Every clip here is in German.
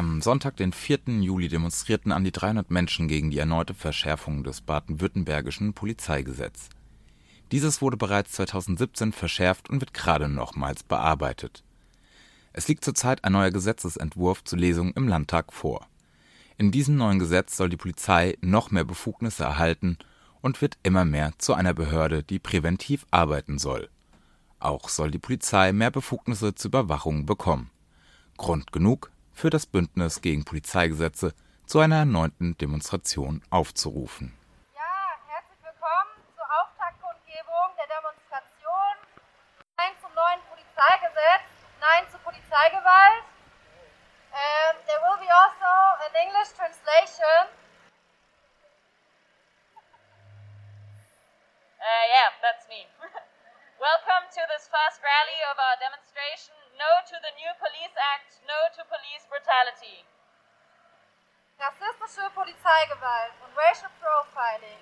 Am Sonntag, den 4. Juli, demonstrierten an die 300 Menschen gegen die erneute Verschärfung des baden-württembergischen Polizeigesetz. Dieses wurde bereits 2017 verschärft und wird gerade nochmals bearbeitet. Es liegt zurzeit ein neuer Gesetzesentwurf zur Lesung im Landtag vor. In diesem neuen Gesetz soll die Polizei noch mehr Befugnisse erhalten und wird immer mehr zu einer Behörde, die präventiv arbeiten soll. Auch soll die Polizei mehr Befugnisse zur Überwachung bekommen. Grund genug, für das Bündnis gegen Polizeigesetze zu einer erneuten Demonstration aufzurufen. Ja, herzlich willkommen zur Auftaktkundgebung der Demonstration Nein zum neuen Polizeigesetz, Nein zur Polizeigewalt. Um, there will be also an English translation. Uh, yeah, that's me. Welcome to this first rally of our demonstration No to the New Police Act, No to Police Brutality. Rassistische Polizeigewalt und Racial Profiling,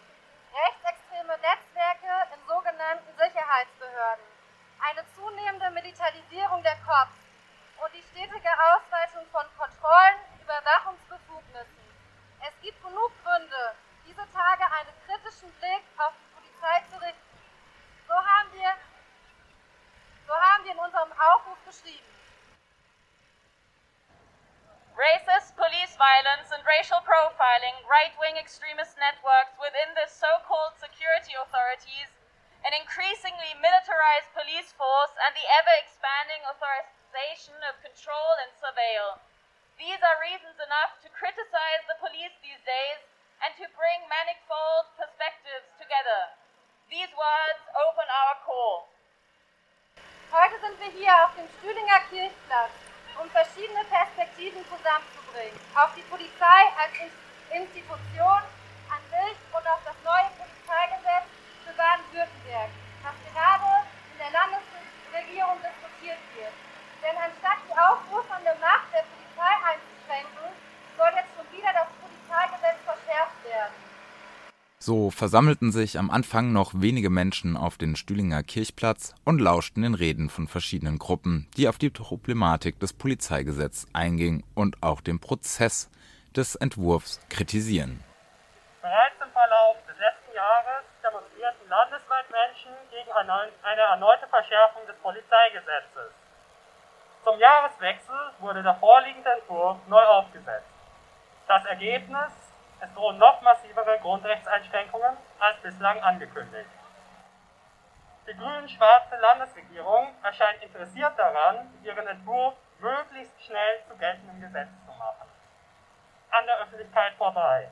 rechtsextreme Netzwerke in sogenannten Sicherheitsbehörden, eine zunehmende Militarisierung der Cops und die stetige Ausweitung von Kontrollen, Überwachungsbefugnissen. Es gibt genug Gründe, diese Tage einen kritischen Blick auf die Polizei zu richten. So haben wir in unserem Aufruf geschrieben. Racist police violence and racial profiling, right wing extremist networks within the so called security authorities, an increasingly militarized police force, and the ever expanding authorization of control and surveil. These are reasons enough to criticize the police these days and to bring manifold perspectives together. These words open our call. Heute sind wir hier auf dem Stühlinger Kirchplatz, um verschiedene Perspektiven zusammenzubringen. Auf die Polizei als Institution an sich und auf das neue Polizeigesetz für Baden-Württemberg, das gerade in der Landesregierung diskutiert wird. Denn anstatt die aufrufende Macht der Polizei einzuschränken, soll jetzt schon wieder das. So versammelten sich am Anfang noch wenige Menschen auf den Stühlinger Kirchplatz und lauschten den Reden von verschiedenen Gruppen, die auf die Problematik des Polizeigesetzes eingingen und auch den Prozess des Entwurfs kritisieren. Bereits im Verlauf des letzten Jahres demonstrierten landesweit Menschen gegen eine erneute Verschärfung des Polizeigesetzes. Zum Jahreswechsel wurde der vorliegende Entwurf neu aufgesetzt. Das Ergebnis es drohen noch massivere Grundrechtseinschränkungen als bislang angekündigt. Die grün-schwarze Landesregierung erscheint interessiert daran, ihren Entwurf möglichst schnell zu geltendem Gesetz zu machen. An der Öffentlichkeit vorbei.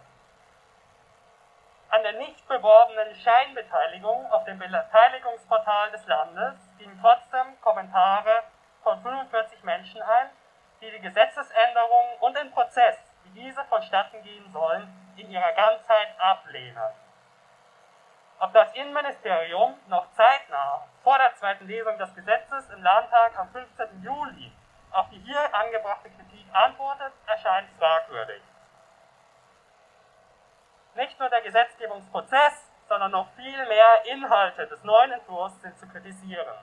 An der nicht beworbenen Scheinbeteiligung auf dem Beteiligungsportal des Landes gingen trotzdem Kommentare von 45 Menschen ein, die die Gesetzesänderung und den Prozess diese vonstatten gehen sollen, in ihrer Ganzheit ablehnen. Ob das Innenministerium noch zeitnah vor der zweiten Lesung des Gesetzes im Landtag am 15. Juli auf die hier angebrachte Kritik antwortet, erscheint fragwürdig. Nicht nur der Gesetzgebungsprozess, sondern noch viel mehr Inhalte des neuen Entwurfs sind zu kritisieren.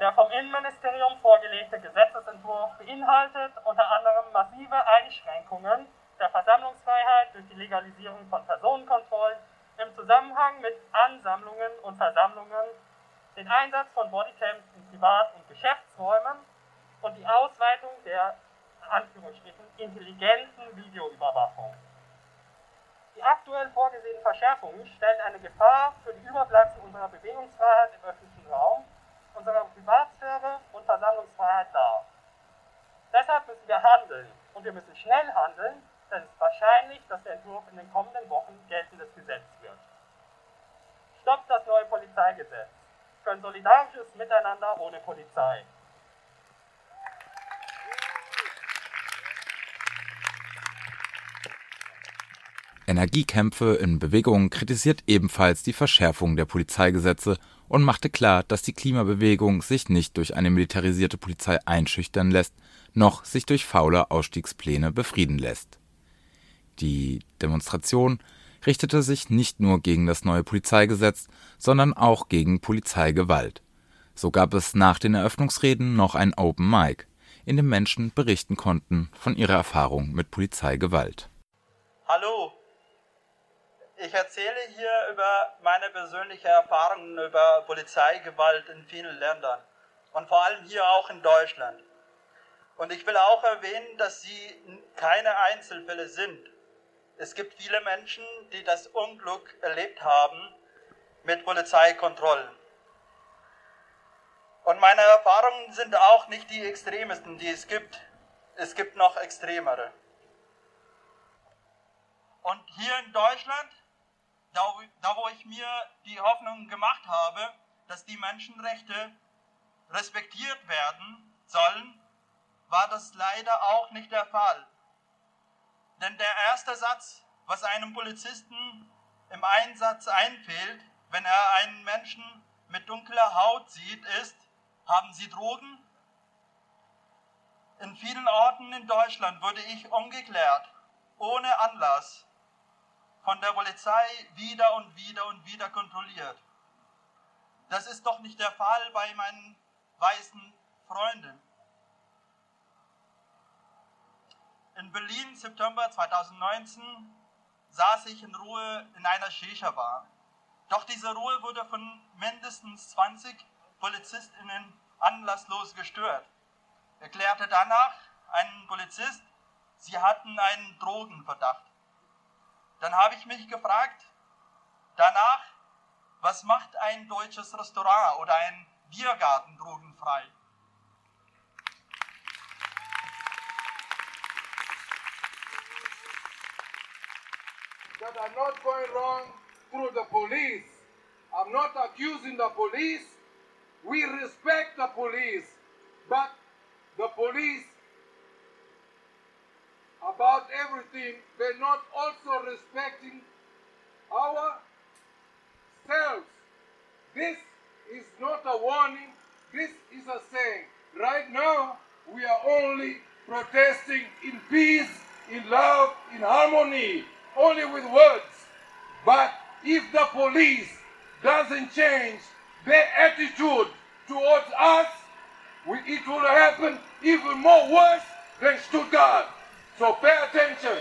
Der vom Innenministerium vorgelegte Gesetzesentwurf beinhaltet unter anderem massive Einschränkungen der Versammlungsfreiheit durch die Legalisierung von Personenkontrollen im Zusammenhang mit Ansammlungen und Versammlungen, den Einsatz von Bodycams in Privat- und Geschäftsräumen und die Ausweitung der Anführungsstrichen intelligenten Videoüberwachung. Die aktuell vorgesehenen Verschärfungen stellen eine Gefahr für die Überbleibsel unserer Bewegungsfreiheit im öffentlichen Raum unserer Privatsphäre und Versammlungsfreiheit dar. Deshalb müssen wir handeln und wir müssen schnell handeln, denn es ist wahrscheinlich, dass der Entwurf in den kommenden Wochen geltendes Gesetz wird. Stoppt das neue Polizeigesetz für ein solidarisches Miteinander ohne Polizei. Energiekämpfe in Bewegung kritisiert ebenfalls die Verschärfung der Polizeigesetze und machte klar, dass die Klimabewegung sich nicht durch eine militarisierte Polizei einschüchtern lässt, noch sich durch faule Ausstiegspläne befrieden lässt. Die Demonstration richtete sich nicht nur gegen das neue Polizeigesetz, sondern auch gegen Polizeigewalt. So gab es nach den Eröffnungsreden noch ein Open Mic. in dem Menschen berichten konnten von ihrer Erfahrung mit Polizeigewalt. Hallo, ich erzähle hier über meine persönlichen Erfahrungen über Polizeigewalt in vielen Ländern und vor allem hier auch in Deutschland. Und ich will auch erwähnen, dass sie keine Einzelfälle sind. Es gibt viele Menschen, die das Unglück erlebt haben mit Polizeikontrollen. Und meine Erfahrungen sind auch nicht die extremesten, die es gibt. Es gibt noch extremere. Und hier in Deutschland, da, da wo ich mir die Hoffnung gemacht habe, dass die Menschenrechte respektiert werden sollen, war das leider auch nicht der Fall. Denn der erste Satz, was einem Polizisten im Einsatz einfällt, wenn er einen Menschen mit dunkler Haut sieht, ist, haben Sie Drogen? In vielen Orten in Deutschland wurde ich umgeklärt, ohne Anlass, von der Polizei wieder und wieder und wieder kontrolliert. Das ist doch nicht der Fall bei meinen weißen Freunden. In Berlin, September 2019, saß ich in Ruhe in einer Shisha-Bar. Doch diese Ruhe wurde von mindestens 20 PolizistInnen anlasslos gestört. Erklärte danach ein Polizist, sie hatten einen Drogenverdacht. Dann habe ich mich gefragt, danach, was macht ein deutsches Restaurant oder ein Biergarten drogenfrei? that are not going wrong through the police. I'm not accusing the police. We respect the police. But the police, about everything, they're not also respecting ourselves. This is not a warning. This is a saying. Right now, we are only protesting in peace, in love, in harmony only with words. But if the police doesn't change their attitude towards us, it will happen even more worse than Stuttgart. So pay attention.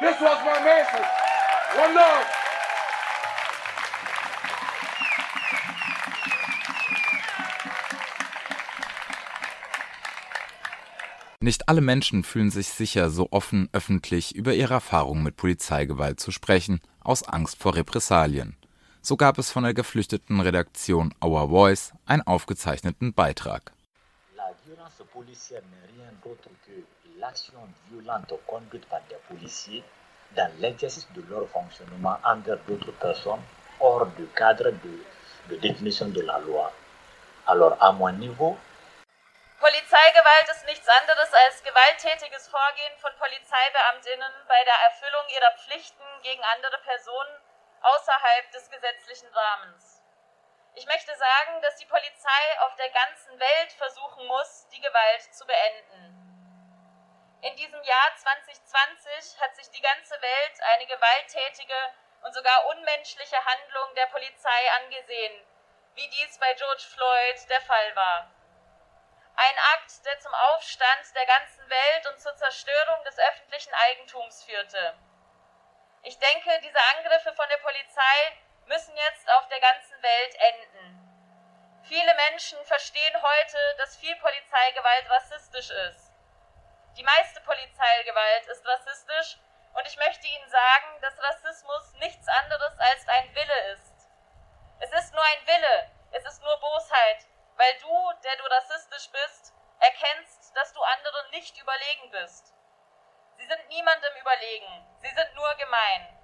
This was my message. One love. Nicht alle Menschen fühlen sich sicher, so offen öffentlich über ihre Erfahrungen mit Polizeigewalt zu sprechen, aus Angst vor Repressalien. So gab es von der geflüchteten Redaktion Our Voice einen aufgezeichneten Beitrag. La violence policière n'est rien d'autre que l'action violente conduite par des policiers dans l'exercice de leur fonctionnement envers d'autres personnes hors du cadre de, de définition de la loi. Alors, à mon niveau, Polizeigewalt ist nichts anderes als gewalttätiges Vorgehen von Polizeibeamtinnen bei der Erfüllung ihrer Pflichten gegen andere Personen außerhalb des gesetzlichen Rahmens. Ich möchte sagen, dass die Polizei auf der ganzen Welt versuchen muss, die Gewalt zu beenden. In diesem Jahr 2020 hat sich die ganze Welt eine gewalttätige und sogar unmenschliche Handlung der Polizei angesehen, wie dies bei George Floyd der Fall war. Ein Akt, der zum Aufstand der ganzen Welt und zur Zerstörung des öffentlichen Eigentums führte. Ich denke, diese Angriffe von der Polizei müssen jetzt auf der ganzen Welt enden. Viele Menschen verstehen heute, dass viel Polizeigewalt rassistisch ist. Die meiste Polizeigewalt ist rassistisch und ich möchte Ihnen sagen, dass Rassismus nichts anderes als ein Wille ist. Es ist nur ein Wille, es ist nur Bosheit, weil du, der du rassistisch bist, erkennst, dass du anderen nicht überlegen bist. Sie sind niemandem überlegen, sie sind nur gemein.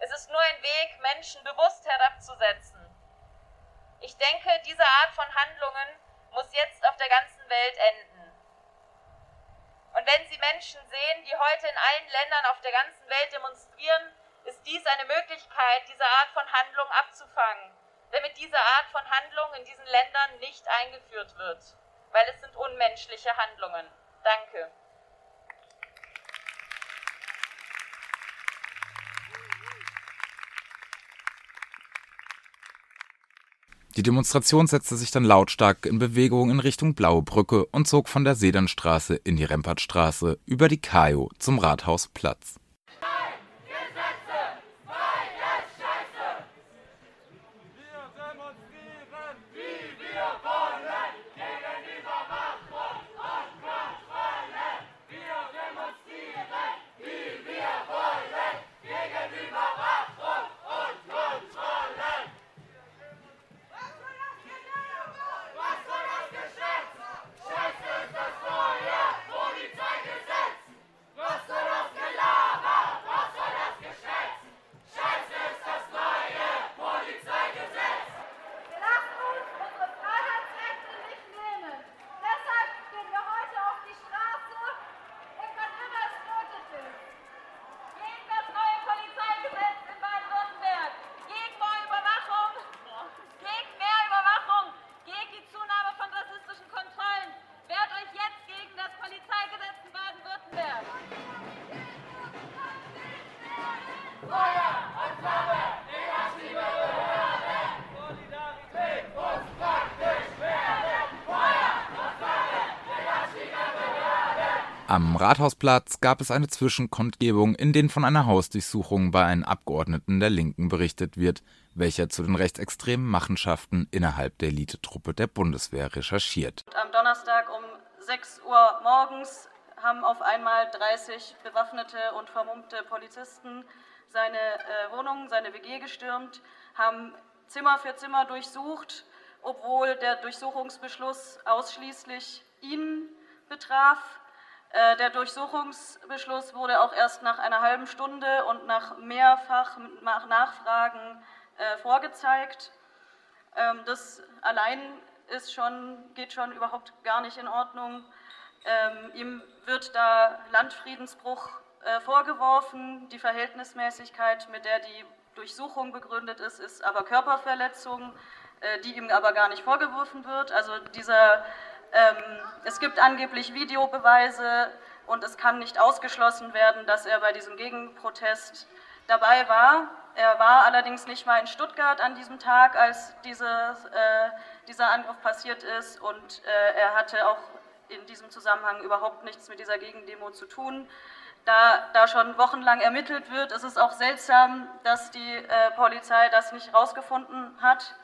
Es ist nur ein Weg, Menschen bewusst herabzusetzen. Ich denke, diese Art von Handlungen muss jetzt auf der ganzen Welt enden. Und wenn Sie Menschen sehen, die heute in allen Ländern auf der ganzen Welt demonstrieren, ist dies eine Möglichkeit, diese Art von Handlung abzufangen damit diese Art von Handlung in diesen Ländern nicht eingeführt wird, weil es sind unmenschliche Handlungen. Danke. Die Demonstration setzte sich dann lautstark in Bewegung in Richtung Blaue Brücke und zog von der Sedernstraße in die Rempertstraße über die Kajo zum Rathausplatz. Am Rathausplatz gab es eine Zwischenkundgebung, in denen von einer Hausdurchsuchung bei einem Abgeordneten der Linken berichtet wird, welcher zu den rechtsextremen Machenschaften innerhalb der Elitetruppe der Bundeswehr recherchiert. Am Donnerstag um 6 Uhr morgens haben auf einmal 30 bewaffnete und vermummte Polizisten seine äh, Wohnung, seine WG gestürmt, haben Zimmer für Zimmer durchsucht, obwohl der Durchsuchungsbeschluss ausschließlich ihn betraf. Äh, der Durchsuchungsbeschluss wurde auch erst nach einer halben Stunde und nach mehrfach Nachfragen äh, vorgezeigt. Ähm, das allein ist schon, geht schon überhaupt gar nicht in Ordnung. Ähm, ihm wird da Landfriedensbruch äh, vorgeworfen. Die Verhältnismäßigkeit, mit der die Durchsuchung begründet ist, ist aber Körperverletzung, die ihm aber gar nicht vorgeworfen wird. Also dieser ähm, es gibt angeblich Videobeweise und es kann nicht ausgeschlossen werden, dass er bei diesem Gegenprotest dabei war. Er war allerdings nicht mal in Stuttgart an diesem Tag, als dieses, äh, dieser Angriff passiert ist und äh, er hatte auch in diesem Zusammenhang überhaupt nichts mit dieser Gegendemo zu tun. Da, da schon wochenlang ermittelt wird, ist es auch seltsam, dass die äh, Polizei das nicht herausgefunden hat.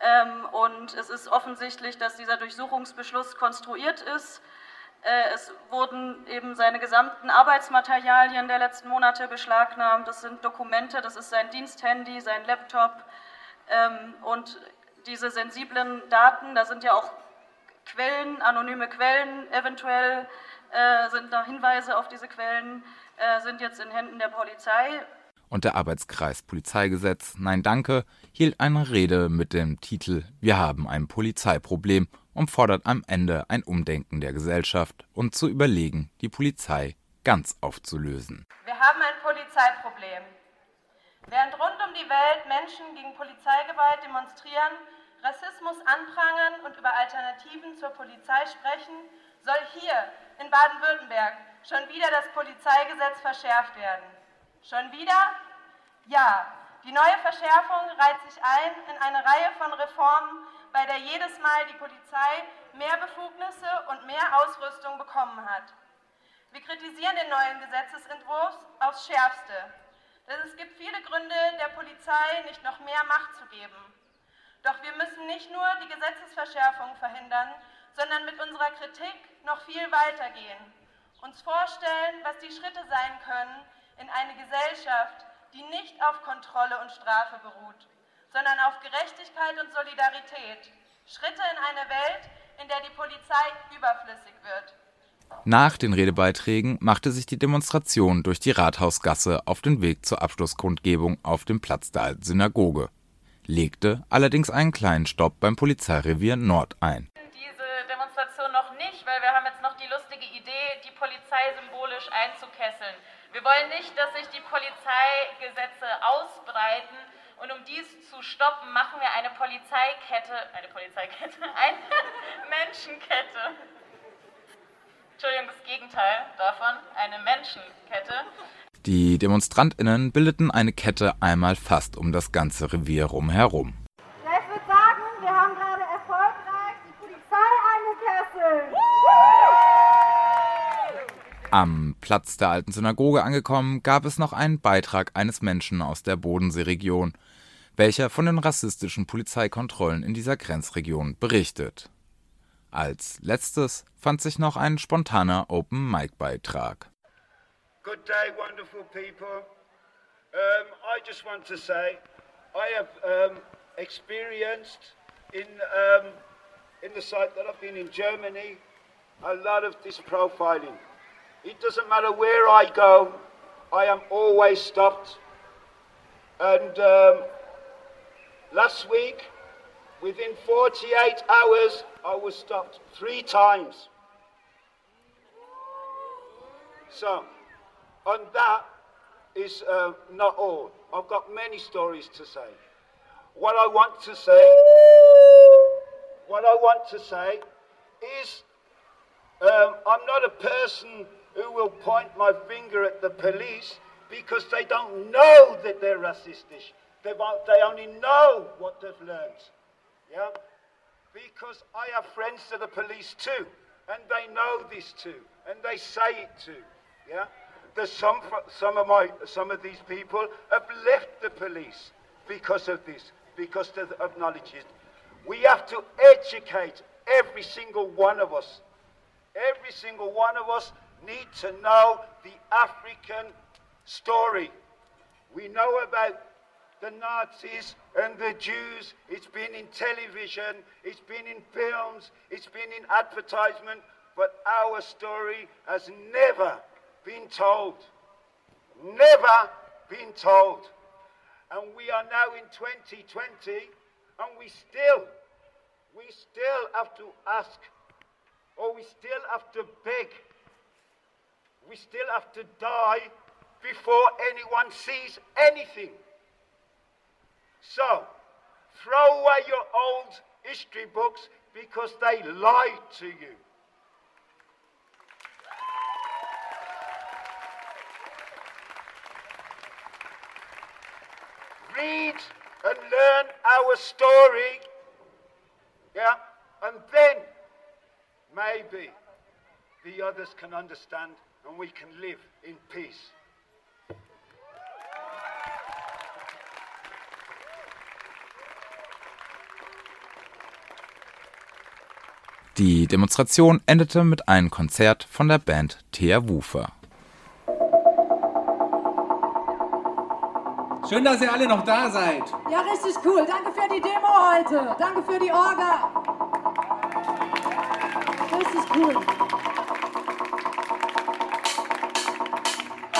Ähm, und es ist offensichtlich, dass dieser Durchsuchungsbeschluss konstruiert ist. Äh, es wurden eben seine gesamten Arbeitsmaterialien der letzten Monate beschlagnahmt. Das sind Dokumente, das ist sein Diensthandy, sein Laptop. Ähm, und diese sensiblen Daten, da sind ja auch Quellen, anonyme Quellen eventuell, äh, sind da Hinweise auf diese Quellen, äh, sind jetzt in Händen der Polizei und der Arbeitskreis Polizeigesetz Nein Danke hielt eine Rede mit dem Titel Wir haben ein Polizeiproblem und fordert am Ende ein Umdenken der Gesellschaft und zu überlegen, die Polizei ganz aufzulösen. Wir haben ein Polizeiproblem. Während rund um die Welt Menschen gegen Polizeigewalt demonstrieren, Rassismus anprangern und über Alternativen zur Polizei sprechen, soll hier in Baden-Württemberg schon wieder das Polizeigesetz verschärft werden. Schon wieder? Ja, die neue Verschärfung reiht sich ein in eine Reihe von Reformen, bei der jedes Mal die Polizei mehr Befugnisse und mehr Ausrüstung bekommen hat. Wir kritisieren den neuen Gesetzesentwurf aufs Schärfste, denn es gibt viele Gründe, der Polizei nicht noch mehr Macht zu geben. Doch wir müssen nicht nur die Gesetzesverschärfung verhindern, sondern mit unserer Kritik noch viel weiter gehen, uns vorstellen, was die Schritte sein können, in eine Gesellschaft, die nicht auf Kontrolle und Strafe beruht, sondern auf Gerechtigkeit und Solidarität. Schritte in eine Welt, in der die Polizei überflüssig wird. Nach den Redebeiträgen machte sich die Demonstration durch die Rathausgasse auf den Weg zur Abschlusskundgebung auf dem Platz der Alten Synagoge, legte allerdings einen kleinen Stopp beim Polizeirevier Nord ein. Diese Demonstration noch nicht, weil wir haben jetzt noch die lustige Idee, die Polizei symbolisch einzukesseln. Wir wollen nicht, dass sich die Polizeigesetze ausbreiten und um dies zu stoppen, machen wir eine Polizeikette, eine Polizeikette, eine Menschenkette. Entschuldigung, das Gegenteil davon, eine Menschenkette. Die DemonstrantInnen bildeten eine Kette einmal fast um das ganze Revier rumherum. Ja, ich würde sagen, Am Platz der alten Synagoge angekommen, gab es noch einen Beitrag eines Menschen aus der Bodenseeregion, welcher von den rassistischen Polizeikontrollen in dieser Grenzregion berichtet. Als letztes fand sich noch ein spontaner Open-Mic-Beitrag. Good day, wonderful people. Um, I just want to say I have um, experienced in um, in the site that I've been in Germany a lot of this profiling. It doesn't matter where I go, I am always stopped. And um, last week, within 48 hours, I was stopped three times. So, and that is uh, not all. I've got many stories to say. What I want to say, what I want to say is, um, I'm not a person who will point my finger at the police because they don't know that they're racistish. They, they only know what they've learned. Yeah? Because I have friends to the police too, and they know this too, and they say it too. Yeah? There's some, some of my, some of these people have left the police because of this, because they've acknowledged it. We have to educate every single one of us. Every single one of us need to know the African story. We know about the Nazis and the Jews. It's been in television, it's been in films, it's been in advertisement, but our story has never been told. Never been told. And we are now in 2020 and we still, we still have to ask or we still have to beg we still have to die before anyone sees anything. So, throw away your old history books because they lied to you. Read and learn our story, yeah, and then maybe the others can understand and we can live in peace. Die Demonstration endete mit einem Konzert von der Band Thea Wufer. Schön, dass ihr alle noch da seid. Ja, richtig cool. Danke für die Demo heute. Danke für die Orga. Richtig cool.